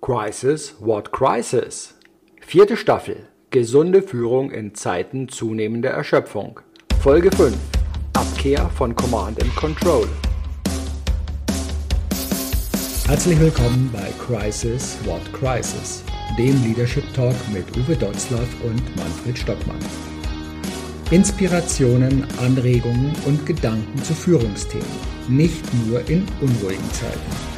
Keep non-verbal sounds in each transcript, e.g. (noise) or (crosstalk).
Crisis, what crisis? Vierte Staffel. Gesunde Führung in Zeiten zunehmender Erschöpfung. Folge 5. Abkehr von Command and Control. Herzlich willkommen bei Crisis, what crisis? Dem Leadership Talk mit Uwe Dotzlaff und Manfred Stockmann. Inspirationen, Anregungen und Gedanken zu Führungsthemen, nicht nur in unruhigen Zeiten.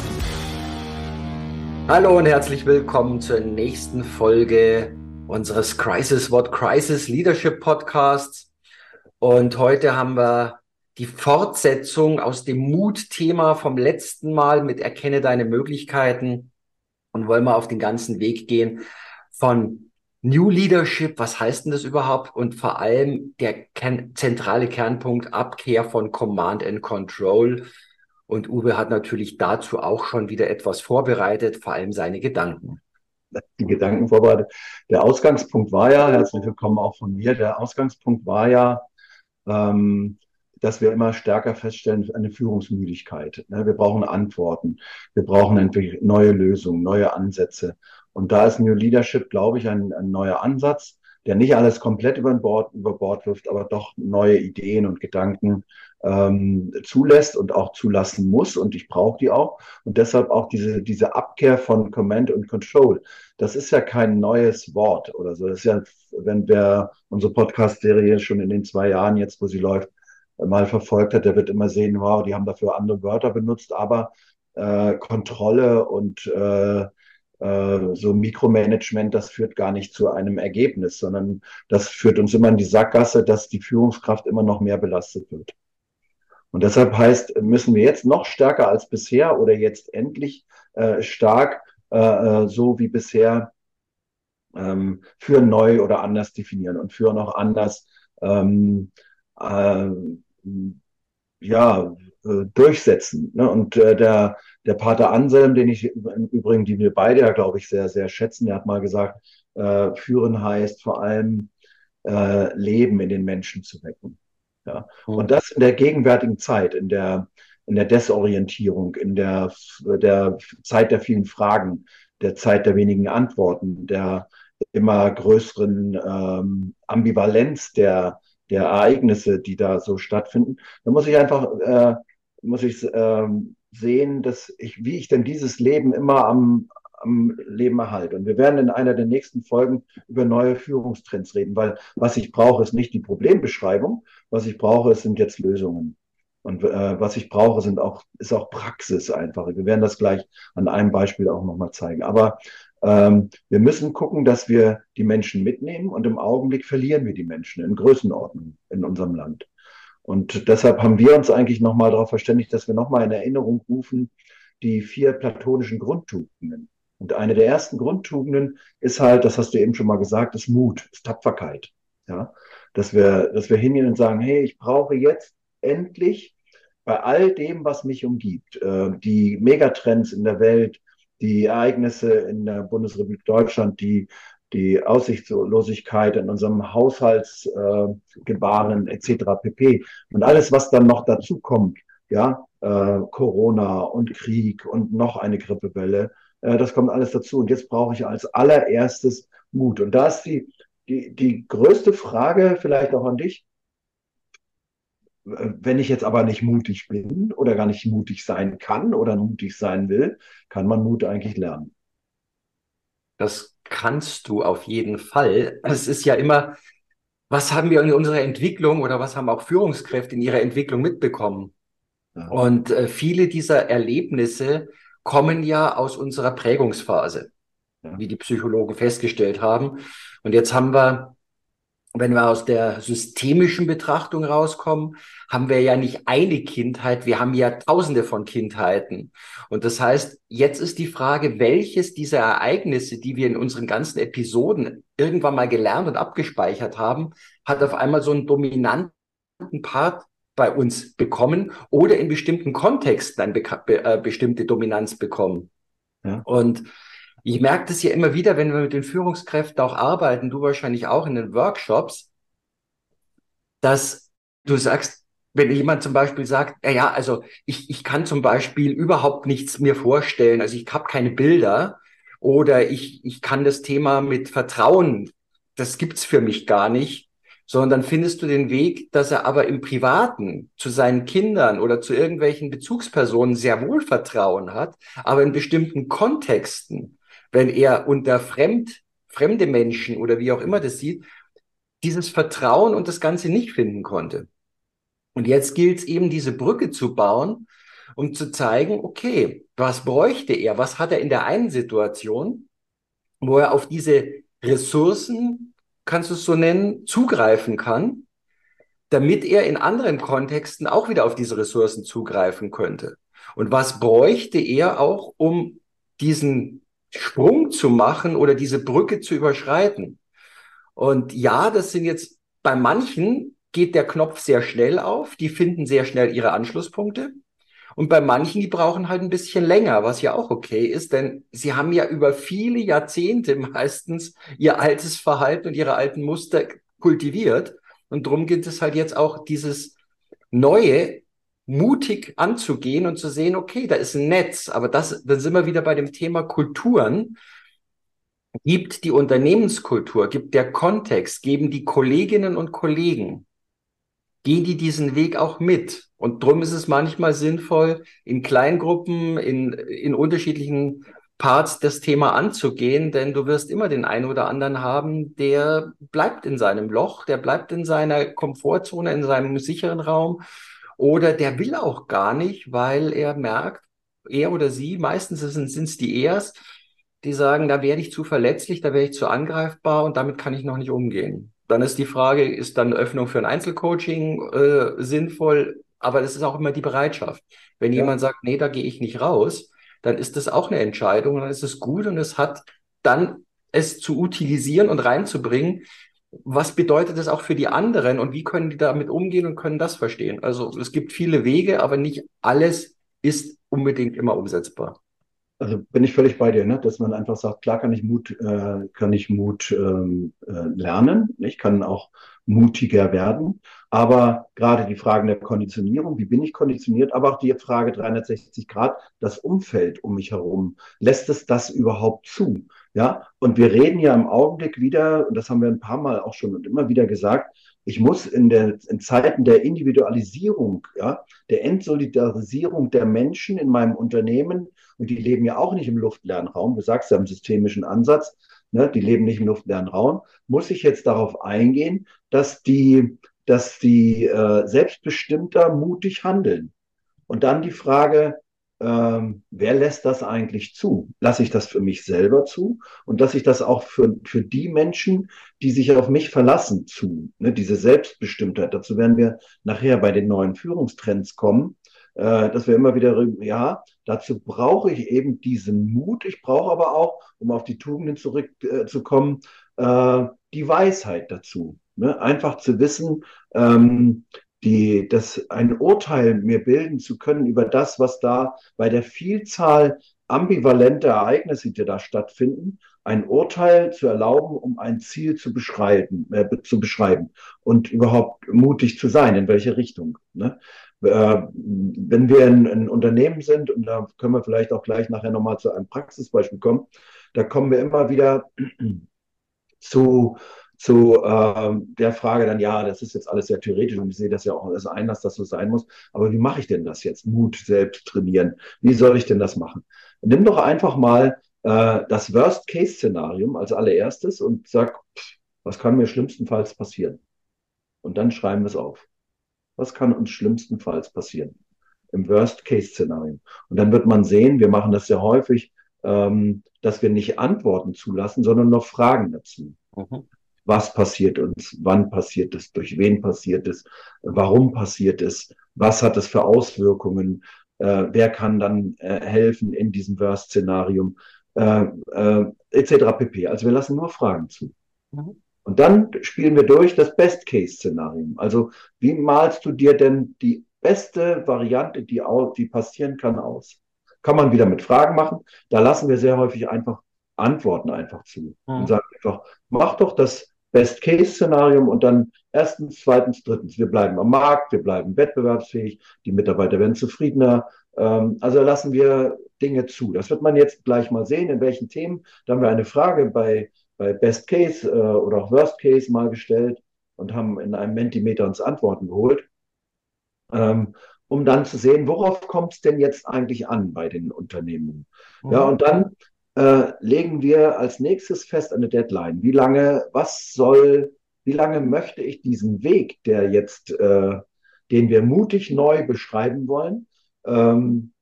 Hallo und herzlich willkommen zur nächsten Folge unseres Crisis What Crisis Leadership Podcasts. Und heute haben wir die Fortsetzung aus dem Mut-Thema vom letzten Mal mit Erkenne deine Möglichkeiten und wollen wir auf den ganzen Weg gehen von New Leadership, was heißt denn das überhaupt? Und vor allem der zentrale Kernpunkt Abkehr von Command and Control und Uwe hat natürlich dazu auch schon wieder etwas vorbereitet, vor allem seine Gedanken. Die Gedanken vorbereitet. Der Ausgangspunkt war ja, herzlich willkommen auch von mir, der Ausgangspunkt war ja, ähm, dass wir immer stärker feststellen, eine Führungsmüdigkeit. Ne? Wir brauchen Antworten, wir brauchen neue Lösungen, neue Ansätze. Und da ist New Leadership, glaube ich, ein, ein neuer Ansatz, der nicht alles komplett über Bord, über Bord wirft, aber doch neue Ideen und Gedanken ähm, zulässt und auch zulassen muss. Und ich brauche die auch. Und deshalb auch diese, diese Abkehr von Command und Control. Das ist ja kein neues Wort oder so. Das ist ja, wenn wer unsere Podcast-Serie schon in den zwei Jahren jetzt, wo sie läuft, mal verfolgt hat, der wird immer sehen, wow, die haben dafür andere Wörter benutzt, aber äh, Kontrolle und äh, so Mikromanagement, das führt gar nicht zu einem Ergebnis, sondern das führt uns immer in die Sackgasse, dass die Führungskraft immer noch mehr belastet wird. Und deshalb heißt, müssen wir jetzt noch stärker als bisher oder jetzt endlich äh, stark, äh, äh, so wie bisher, ähm, für neu oder anders definieren und für noch anders ähm, äh, ja, äh, durchsetzen. Ne? Und äh, der, der Pater Anselm, den ich im Übrigen, die wir beide ja, glaube ich, sehr, sehr schätzen, der hat mal gesagt, äh, führen heißt vor allem äh, Leben in den Menschen zu wecken. Ja. Mhm. Und das in der gegenwärtigen Zeit, in der, in der Desorientierung, in der, der Zeit der vielen Fragen, der Zeit der wenigen Antworten, der immer größeren ähm, Ambivalenz der, der Ereignisse, die da so stattfinden. Da muss ich einfach, äh, muss ich ähm, sehen, dass ich, wie ich denn dieses Leben immer am, am Leben erhalte. Und wir werden in einer der nächsten Folgen über neue Führungstrends reden, weil was ich brauche, ist nicht die Problembeschreibung, was ich brauche, sind jetzt Lösungen. Und äh, was ich brauche, sind auch, ist auch Praxis einfach. Wir werden das gleich an einem Beispiel auch nochmal zeigen. Aber ähm, wir müssen gucken, dass wir die Menschen mitnehmen und im Augenblick verlieren wir die Menschen in Größenordnung in unserem Land. Und deshalb haben wir uns eigentlich nochmal darauf verständigt, dass wir nochmal in Erinnerung rufen, die vier platonischen Grundtugenden. Und eine der ersten Grundtugenden ist halt, das hast du eben schon mal gesagt, ist Mut, ist Tapferkeit. Ja, dass wir, dass wir hingehen und sagen, hey, ich brauche jetzt endlich bei all dem, was mich umgibt, äh, die Megatrends in der Welt, die Ereignisse in der Bundesrepublik Deutschland, die, die Aussichtslosigkeit in unserem Haushaltsgebaren äh, etc. pp. Und alles, was dann noch dazu kommt, ja, äh, Corona und Krieg und noch eine Grippewelle, äh, das kommt alles dazu. Und jetzt brauche ich als allererstes Mut. Und da ist die, die, die größte Frage vielleicht auch an dich. Wenn ich jetzt aber nicht mutig bin oder gar nicht mutig sein kann oder mutig sein will, kann man Mut eigentlich lernen. Das kannst du auf jeden Fall. Es ist ja immer, was haben wir in unserer Entwicklung oder was haben auch Führungskräfte in ihrer Entwicklung mitbekommen? Ja. Und äh, viele dieser Erlebnisse kommen ja aus unserer Prägungsphase, ja. wie die Psychologen festgestellt haben. Und jetzt haben wir wenn wir aus der systemischen Betrachtung rauskommen, haben wir ja nicht eine Kindheit, wir haben ja tausende von Kindheiten. Und das heißt, jetzt ist die Frage, welches dieser Ereignisse, die wir in unseren ganzen Episoden irgendwann mal gelernt und abgespeichert haben, hat auf einmal so einen dominanten Part bei uns bekommen oder in bestimmten Kontexten eine be äh, bestimmte Dominanz bekommen. Ja. Und ich merke das ja immer wieder, wenn wir mit den Führungskräften auch arbeiten, du wahrscheinlich auch in den Workshops, dass du sagst, wenn jemand zum Beispiel sagt, ja, ja, also ich, ich kann zum Beispiel überhaupt nichts mir vorstellen, also ich habe keine Bilder oder ich, ich kann das Thema mit Vertrauen, das gibt's für mich gar nicht, sondern dann findest du den Weg, dass er aber im Privaten zu seinen Kindern oder zu irgendwelchen Bezugspersonen sehr wohl Vertrauen hat, aber in bestimmten Kontexten wenn er unter fremd, fremde Menschen oder wie auch immer das sieht, dieses Vertrauen und das Ganze nicht finden konnte. Und jetzt gilt es eben, diese Brücke zu bauen, um zu zeigen, okay, was bräuchte er? Was hat er in der einen Situation, wo er auf diese Ressourcen, kannst du es so nennen, zugreifen kann, damit er in anderen Kontexten auch wieder auf diese Ressourcen zugreifen könnte? Und was bräuchte er auch, um diesen Sprung zu machen oder diese Brücke zu überschreiten. Und ja, das sind jetzt bei manchen geht der Knopf sehr schnell auf, die finden sehr schnell ihre Anschlusspunkte. Und bei manchen, die brauchen halt ein bisschen länger, was ja auch okay ist, denn sie haben ja über viele Jahrzehnte meistens ihr altes Verhalten und ihre alten Muster kultiviert. Und darum gilt es halt jetzt auch, dieses Neue mutig anzugehen und zu sehen, okay, da ist ein Netz, aber das, dann sind wir wieder bei dem Thema Kulturen. Gibt die Unternehmenskultur, gibt der Kontext, geben die Kolleginnen und Kollegen, gehen die diesen Weg auch mit? Und darum ist es manchmal sinnvoll, in Kleingruppen, in, in unterschiedlichen Parts das Thema anzugehen, denn du wirst immer den einen oder anderen haben, der bleibt in seinem Loch, der bleibt in seiner Komfortzone, in seinem sicheren Raum oder der will auch gar nicht, weil er merkt, er oder sie, meistens sind es die Ers, die sagen, da werde ich zu verletzlich, da werde ich zu angreifbar und damit kann ich noch nicht umgehen. Dann ist die Frage, ist dann Öffnung für ein Einzelcoaching äh, sinnvoll? Aber das ist auch immer die Bereitschaft. Wenn ja. jemand sagt, nee, da gehe ich nicht raus, dann ist das auch eine Entscheidung und dann ist es gut und es hat dann es zu utilisieren und reinzubringen, was bedeutet das auch für die anderen und wie können die damit umgehen und können das verstehen? Also es gibt viele Wege, aber nicht alles ist unbedingt immer umsetzbar. Also bin ich völlig bei dir, ne? dass man einfach sagt, klar kann ich Mut, äh, kann ich Mut ähm, äh, lernen, ich kann auch mutiger werden, aber gerade die Fragen der Konditionierung, wie bin ich konditioniert, aber auch die Frage 360 Grad, das Umfeld um mich herum, lässt es das überhaupt zu? Ja, und wir reden ja im Augenblick wieder, und das haben wir ein paar Mal auch schon und immer wieder gesagt, ich muss in, der, in Zeiten der Individualisierung, ja, der Entsolidarisierung der Menschen in meinem Unternehmen, und die leben ja auch nicht im luftleeren Raum, du sagst ja im systemischen Ansatz, ne, die leben nicht im luftleeren Raum, muss ich jetzt darauf eingehen, dass die, dass die äh, selbstbestimmter mutig handeln. Und dann die Frage, ähm, wer lässt das eigentlich zu? Lasse ich das für mich selber zu und lasse ich das auch für, für die Menschen, die sich auf mich verlassen, zu? Ne, diese Selbstbestimmtheit. Dazu werden wir nachher bei den neuen Führungstrends kommen, äh, dass wir immer wieder, ja, dazu brauche ich eben diesen Mut. Ich brauche aber auch, um auf die Tugenden zurückzukommen, äh, äh, die Weisheit dazu. Ne? Einfach zu wissen, ähm, die, das, ein Urteil mir bilden zu können über das, was da bei der Vielzahl ambivalenter Ereignisse, die da stattfinden, ein Urteil zu erlauben, um ein Ziel zu beschreiben, äh, zu beschreiben und überhaupt mutig zu sein, in welche Richtung. Ne? Äh, wenn wir ein, ein, Unternehmen sind, und da können wir vielleicht auch gleich nachher nochmal zu einem Praxisbeispiel kommen, da kommen wir immer wieder zu zu äh, der Frage dann, ja, das ist jetzt alles sehr theoretisch und ich sehe das ja auch alles ein, dass das so sein muss. Aber wie mache ich denn das jetzt? Mut selbst trainieren. Wie soll ich denn das machen? Nimm doch einfach mal äh, das Worst-Case-Szenarium als allererstes und sag, pff, was kann mir schlimmstenfalls passieren? Und dann schreiben wir es auf. Was kann uns schlimmstenfalls passieren? Im Worst-Case-Szenario. Und dann wird man sehen, wir machen das sehr häufig, ähm, dass wir nicht Antworten zulassen, sondern noch Fragen dazu. Mhm. Was passiert uns, wann passiert es, durch wen passiert es, warum passiert es, was hat es für Auswirkungen, äh, wer kann dann äh, helfen in diesem Worst-Szenarium, äh, äh, etc. pp. Also wir lassen nur Fragen zu. Mhm. Und dann spielen wir durch das Best-Case-Szenarium. Also wie malst du dir denn die beste Variante, die, die passieren kann, aus? Kann man wieder mit Fragen machen. Da lassen wir sehr häufig einfach Antworten einfach zu mhm. und sagen einfach, mach doch das Best-Case-Szenarium und dann erstens, zweitens, drittens, wir bleiben am Markt, wir bleiben wettbewerbsfähig, die Mitarbeiter werden zufriedener. Ähm, also lassen wir Dinge zu. Das wird man jetzt gleich mal sehen, in welchen Themen. Da haben wir eine Frage bei, bei Best Case äh, oder auch Worst Case mal gestellt und haben in einem Mentimeter uns Antworten geholt, ähm, um dann zu sehen, worauf kommt es denn jetzt eigentlich an bei den Unternehmen. Mhm. Ja, und dann äh, legen wir als nächstes fest eine Deadline. Wie lange, was soll, wie lange möchte ich diesen Weg, der jetzt, äh, den wir mutig neu beschreiben wollen, ähm,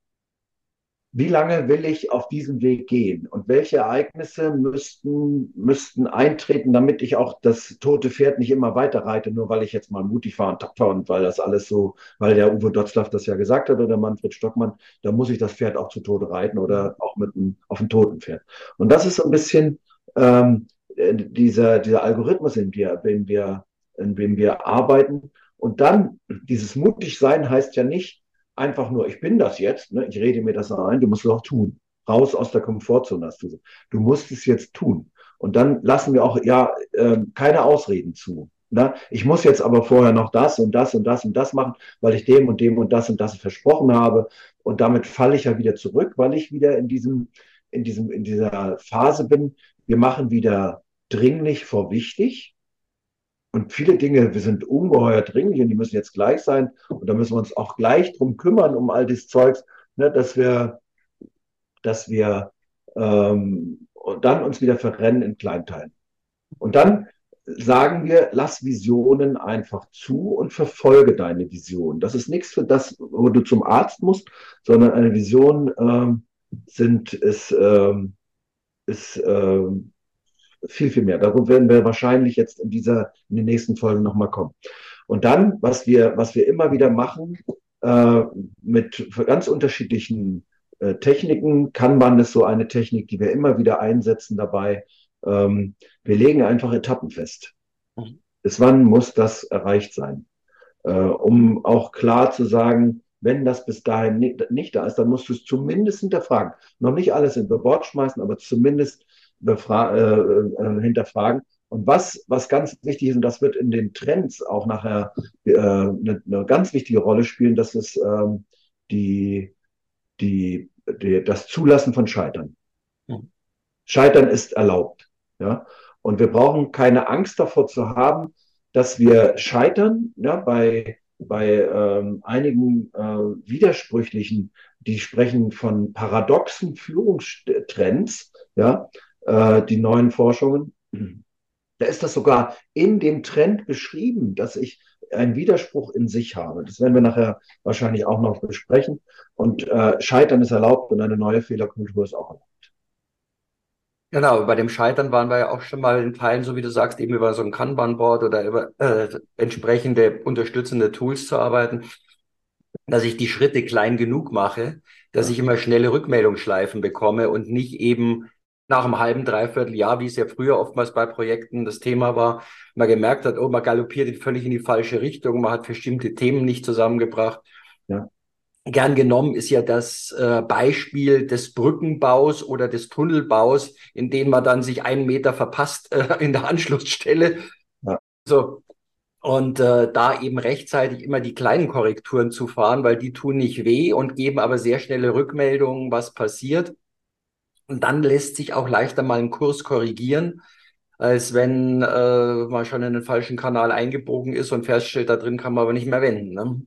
wie lange will ich auf diesem Weg gehen und welche Ereignisse müssten, müssten eintreten, damit ich auch das tote Pferd nicht immer weiter reite, nur weil ich jetzt mal mutig war und tapfer und weil das alles so, weil der Uwe Dotzlaff das ja gesagt hat oder Manfred Stockmann, da muss ich das Pferd auch zu Tode reiten oder auch mit einem, auf einem toten Pferd. Und das ist so ein bisschen ähm, dieser, dieser Algorithmus, in, in, wir, in dem wir arbeiten. Und dann, dieses mutig sein heißt ja nicht, einfach nur, ich bin das jetzt, ne? ich rede mir das ein, du musst es auch tun. Raus aus der Komfortzone hast du. Du musst es jetzt tun. Und dann lassen wir auch ja äh, keine Ausreden zu. Ne? Ich muss jetzt aber vorher noch das und das und das und das machen, weil ich dem und dem und das und das versprochen habe. Und damit falle ich ja wieder zurück, weil ich wieder in diesem, in diesem, in dieser Phase bin. Wir machen wieder dringlich vor wichtig. Und viele Dinge, wir sind ungeheuer dringlich und die müssen jetzt gleich sein. Und da müssen wir uns auch gleich drum kümmern, um all das Zeugs, ne, dass wir, dass wir ähm, dann uns wieder verrennen in Kleinteilen. Und dann sagen wir, lass Visionen einfach zu und verfolge deine Vision. Das ist nichts für das, wo du zum Arzt musst, sondern eine Vision ähm, sind, ist, ähm, ist ähm, viel, viel mehr. Darum werden wir wahrscheinlich jetzt in dieser, in den nächsten Folgen nochmal kommen. Und dann, was wir, was wir immer wieder machen, äh, mit ganz unterschiedlichen äh, Techniken, man ist so eine Technik, die wir immer wieder einsetzen dabei. Ähm, wir legen einfach Etappen fest. Mhm. Bis wann muss das erreicht sein? Äh, um auch klar zu sagen, wenn das bis dahin nicht, nicht da ist, dann musst du es zumindest hinterfragen. Noch nicht alles in Bord schmeißen, aber zumindest äh, äh, hinterfragen. Und was, was ganz wichtig ist, und das wird in den Trends auch nachher äh, eine, eine ganz wichtige Rolle spielen, das ist ähm, die, die, die, das Zulassen von Scheitern. Mhm. Scheitern ist erlaubt. Ja? Und wir brauchen keine Angst davor zu haben, dass wir scheitern. Ja, bei bei ähm, einigen äh, widersprüchlichen, die sprechen von paradoxen Führungstrends. Ja, äh, die neuen Forschungen. Da ist das sogar in dem Trend beschrieben, dass ich einen Widerspruch in sich habe. Das werden wir nachher wahrscheinlich auch noch besprechen. Und äh, Scheitern ist erlaubt und eine neue Fehlerkultur ist auch erlaubt. Genau, bei dem Scheitern waren wir ja auch schon mal in Teilen, so wie du sagst, eben über so ein Kanban-Board oder über äh, entsprechende unterstützende Tools zu arbeiten, dass ich die Schritte klein genug mache, dass ich immer schnelle Rückmeldungsschleifen bekomme und nicht eben nach einem halben, dreiviertel Jahr, wie es ja früher oftmals bei Projekten das Thema war, man gemerkt hat, oh, man galoppiert völlig in die falsche Richtung, man hat bestimmte Themen nicht zusammengebracht. Ja. Gern genommen ist ja das äh, Beispiel des Brückenbaus oder des Tunnelbaus, in dem man dann sich einen Meter verpasst äh, (laughs) in der Anschlussstelle. Ja. So. Und äh, da eben rechtzeitig immer die kleinen Korrekturen zu fahren, weil die tun nicht weh und geben aber sehr schnelle Rückmeldungen, was passiert. Und dann lässt sich auch leichter mal einen Kurs korrigieren, als wenn äh, man schon in den falschen Kanal eingebogen ist und feststellt, da drin kann man aber nicht mehr wenden. Ne?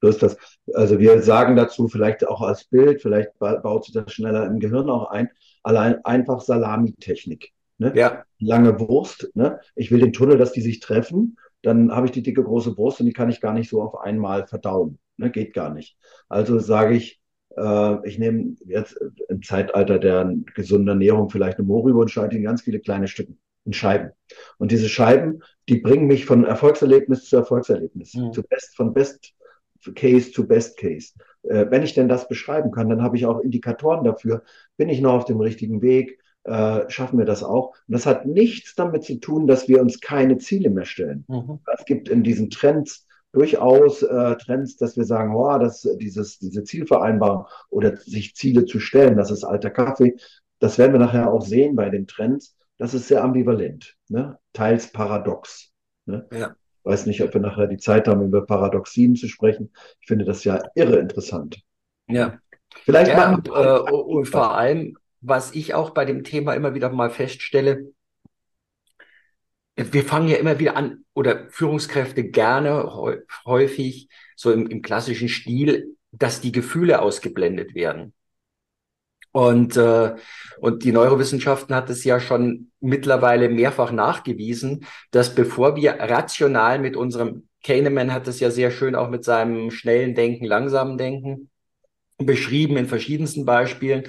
So ist das. Also wir sagen dazu vielleicht auch als Bild, vielleicht baut sich das schneller im Gehirn auch ein, allein einfach Salamitechnik. Ne? Ja. Lange Wurst. Ne? Ich will den Tunnel, dass die sich treffen. Dann habe ich die dicke große Brust und die kann ich gar nicht so auf einmal verdauen. Ne? Geht gar nicht. Also sage ich, ich nehme jetzt im Zeitalter der gesunden Ernährung vielleicht eine Mohrrübe und schneide in ganz viele kleine Stücken. in Scheiben. Und diese Scheiben, die bringen mich von Erfolgserlebnis zu Erfolgserlebnis, mhm. zu best, von Best Case zu Best Case. Äh, wenn ich denn das beschreiben kann, dann habe ich auch Indikatoren dafür. Bin ich noch auf dem richtigen Weg? Äh, schaffen wir das auch? Und das hat nichts damit zu tun, dass wir uns keine Ziele mehr stellen. Mhm. Es gibt in diesen Trends durchaus äh, Trends, dass wir sagen, oh, das, dieses, diese Zielvereinbarung oder sich Ziele zu stellen, das ist alter Kaffee. Das werden wir nachher auch sehen bei den Trends. Das ist sehr ambivalent, ne? teils paradox. Ne? Ja. Weiß nicht, ob wir nachher die Zeit haben, über Paradoxien zu sprechen. Ich finde das ja irre interessant. Ja. Vielleicht ja, und, äh, und vor allem, was ich auch bei dem Thema immer wieder mal feststelle, wir fangen ja immer wieder an, oder Führungskräfte gerne häufig so im, im klassischen Stil, dass die Gefühle ausgeblendet werden. Und, äh, und die Neurowissenschaften hat es ja schon mittlerweile mehrfach nachgewiesen, dass bevor wir rational mit unserem, Kahneman hat es ja sehr schön auch mit seinem schnellen Denken, langsamen Denken beschrieben in verschiedensten Beispielen,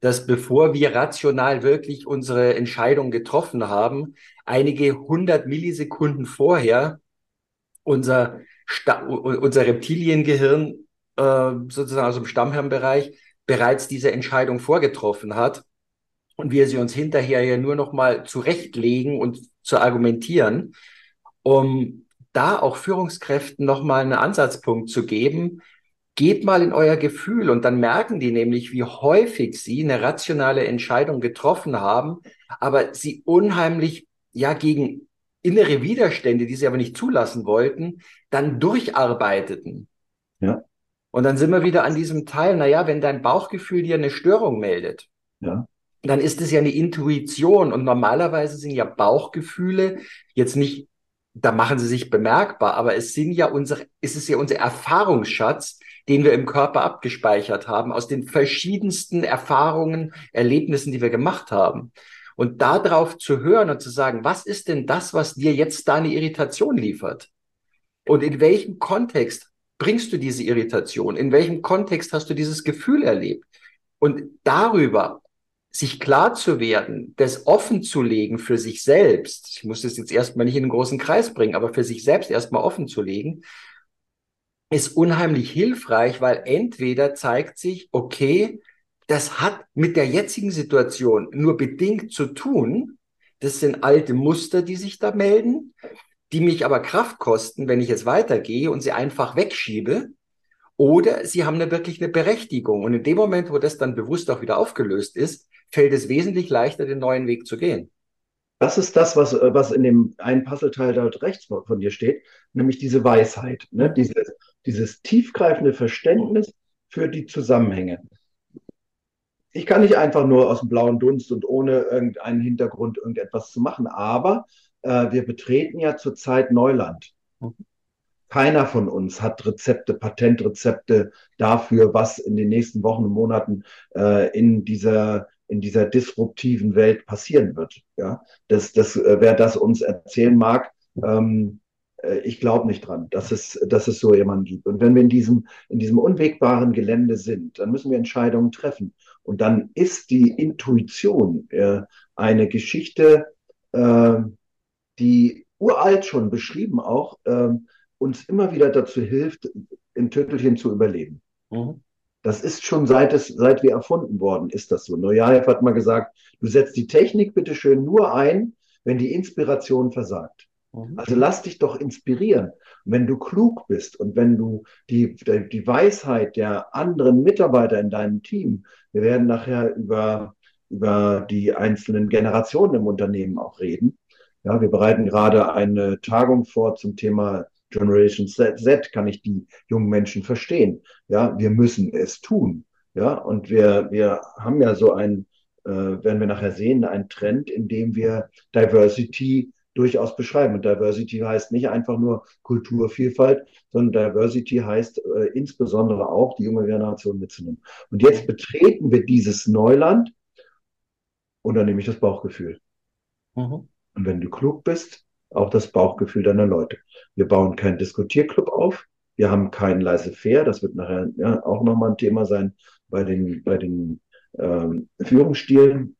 dass bevor wir rational wirklich unsere Entscheidung getroffen haben, einige hundert Millisekunden vorher unser, Sta unser Reptiliengehirn äh, sozusagen aus dem Stammhirnbereich bereits diese Entscheidung vorgetroffen hat und wir sie uns hinterher ja nur noch mal zurechtlegen und zu argumentieren, um da auch Führungskräften noch mal einen Ansatzpunkt zu geben. Geht mal in euer Gefühl und dann merken die nämlich, wie häufig sie eine rationale Entscheidung getroffen haben, aber sie unheimlich ja gegen innere Widerstände, die sie aber nicht zulassen wollten, dann durcharbeiteten. Ja. Und dann sind wir wieder an diesem Teil, naja, wenn dein Bauchgefühl dir eine Störung meldet, ja. dann ist es ja eine Intuition. Und normalerweise sind ja Bauchgefühle jetzt nicht, da machen sie sich bemerkbar, aber es sind ja unsere, es ist ja unser Erfahrungsschatz, den wir im Körper abgespeichert haben, aus den verschiedensten Erfahrungen, Erlebnissen, die wir gemacht haben. Und darauf zu hören und zu sagen, was ist denn das, was dir jetzt da eine Irritation liefert? Und in welchem Kontext bringst du diese Irritation? In welchem Kontext hast du dieses Gefühl erlebt? Und darüber sich klar zu werden, das offen zu legen für sich selbst, ich muss das jetzt erstmal nicht in einen großen Kreis bringen, aber für sich selbst erstmal offen zu legen, ist unheimlich hilfreich, weil entweder zeigt sich, okay, das hat mit der jetzigen Situation nur bedingt zu tun. Das sind alte Muster, die sich da melden die mich aber Kraft kosten, wenn ich jetzt weitergehe und sie einfach wegschiebe. Oder sie haben eine, wirklich eine Berechtigung. Und in dem Moment, wo das dann bewusst auch wieder aufgelöst ist, fällt es wesentlich leichter, den neuen Weg zu gehen. Das ist das, was, was in dem einen Puzzleteil dort rechts von dir steht, nämlich diese Weisheit, ne? dieses, dieses tiefgreifende Verständnis für die Zusammenhänge. Ich kann nicht einfach nur aus dem blauen Dunst und ohne irgendeinen Hintergrund irgendetwas zu machen, aber äh, wir betreten ja zurzeit Neuland. Keiner von uns hat Rezepte, Patentrezepte dafür, was in den nächsten Wochen und Monaten äh, in dieser in dieser disruptiven Welt passieren wird. Ja, das, das, äh, wer das uns erzählen mag, ähm, äh, ich glaube nicht dran, dass es, dass es so jemanden gibt. Und wenn wir in diesem, in diesem unwegbaren Gelände sind, dann müssen wir Entscheidungen treffen. Und dann ist die Intuition äh, eine Geschichte, äh, die uralt schon beschrieben auch, ähm, uns immer wieder dazu hilft, im Tüttelchen zu überleben. Mhm. Das ist schon seit es, seit wir erfunden worden, ist das so. Neujahr hat mal gesagt, du setzt die Technik bitte schön nur ein, wenn die Inspiration versagt. Mhm. Also lass dich doch inspirieren. wenn du klug bist und wenn du die, die Weisheit der anderen Mitarbeiter in deinem Team, wir werden nachher über, über die einzelnen Generationen im Unternehmen auch reden, ja, wir bereiten gerade eine Tagung vor zum Thema Generation Z, kann ich die jungen Menschen verstehen. Ja, wir müssen es tun. Ja, und wir, wir haben ja so ein, äh, werden wir nachher sehen, ein Trend, in dem wir Diversity durchaus beschreiben. Und Diversity heißt nicht einfach nur Kulturvielfalt, sondern Diversity heißt äh, insbesondere auch, die junge Generation mitzunehmen. Und jetzt betreten wir dieses Neuland und dann nehme ich das Bauchgefühl. Mhm. Und wenn du klug bist, auch das Bauchgefühl deiner Leute. Wir bauen keinen Diskutierclub auf. Wir haben keinen leise fair. Das wird nachher ja, auch nochmal ein Thema sein bei den, bei den ähm, Führungsstilen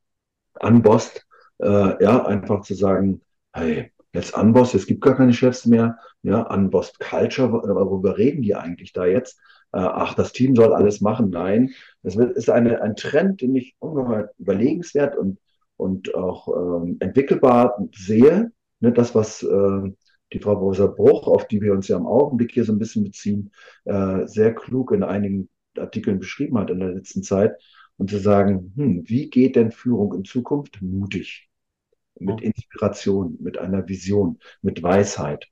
an Bost, Äh, ja, einfach zu sagen, hey, jetzt Unbossed, es gibt gar keine Chefs mehr. Ja, Unbossed Culture, worüber reden die eigentlich da jetzt? Äh, ach, das Team soll alles machen. Nein, es ist eine, ein Trend, den ich ungeheuer überlegenswert und, und auch ähm, entwickelbar sehe. Ne, das, was äh, die Frau Professor Bruch, auf die wir uns ja im Augenblick hier so ein bisschen beziehen, äh, sehr klug in einigen Artikeln beschrieben hat in der letzten Zeit. Und zu sagen, hm, wie geht denn Führung in Zukunft? Mutig, mit Inspiration, mit einer Vision, mit Weisheit,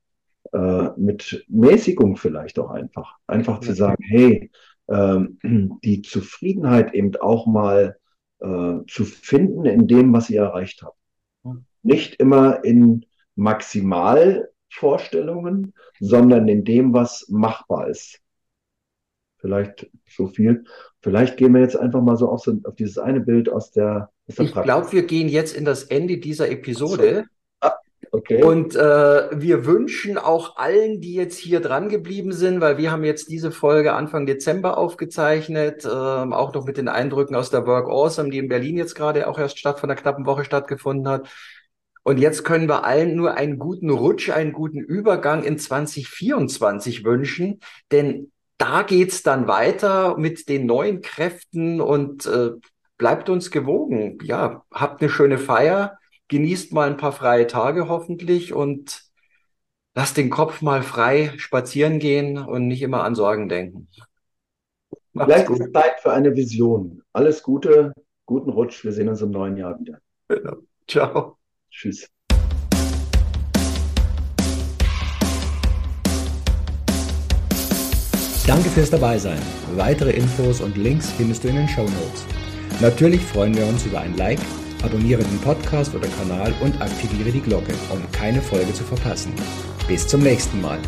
äh, mit Mäßigung vielleicht auch einfach. Einfach zu sagen, hey, ähm, die Zufriedenheit eben auch mal äh, zu finden in dem, was ihr erreicht habt. Nicht immer in Maximalvorstellungen, sondern in dem, was machbar ist. Vielleicht so viel. Vielleicht gehen wir jetzt einfach mal so auf, so, auf dieses eine Bild aus der. Ich glaube, wir gehen jetzt in das Ende dieser Episode. Ah, okay. Und äh, wir wünschen auch allen, die jetzt hier dran geblieben sind, weil wir haben jetzt diese Folge Anfang Dezember aufgezeichnet, äh, auch noch mit den Eindrücken aus der Work Awesome, die in Berlin jetzt gerade auch erst statt von einer knappen Woche stattgefunden hat. Und jetzt können wir allen nur einen guten Rutsch, einen guten Übergang in 2024 wünschen, denn da geht's dann weiter mit den neuen Kräften und äh, bleibt uns gewogen. Ja, habt eine schöne Feier, genießt mal ein paar freie Tage hoffentlich und lasst den Kopf mal frei spazieren gehen und nicht immer an Sorgen denken. Macht's Vielleicht gut. ist Zeit für eine Vision. Alles Gute, guten Rutsch. Wir sehen uns im neuen Jahr wieder. Genau. Ciao. Tschüss. Danke fürs Dabeisein. Weitere Infos und Links findest du in den Show Notes. Natürlich freuen wir uns über ein Like, abonniere den Podcast oder Kanal und aktiviere die Glocke, um keine Folge zu verpassen. Bis zum nächsten Mal.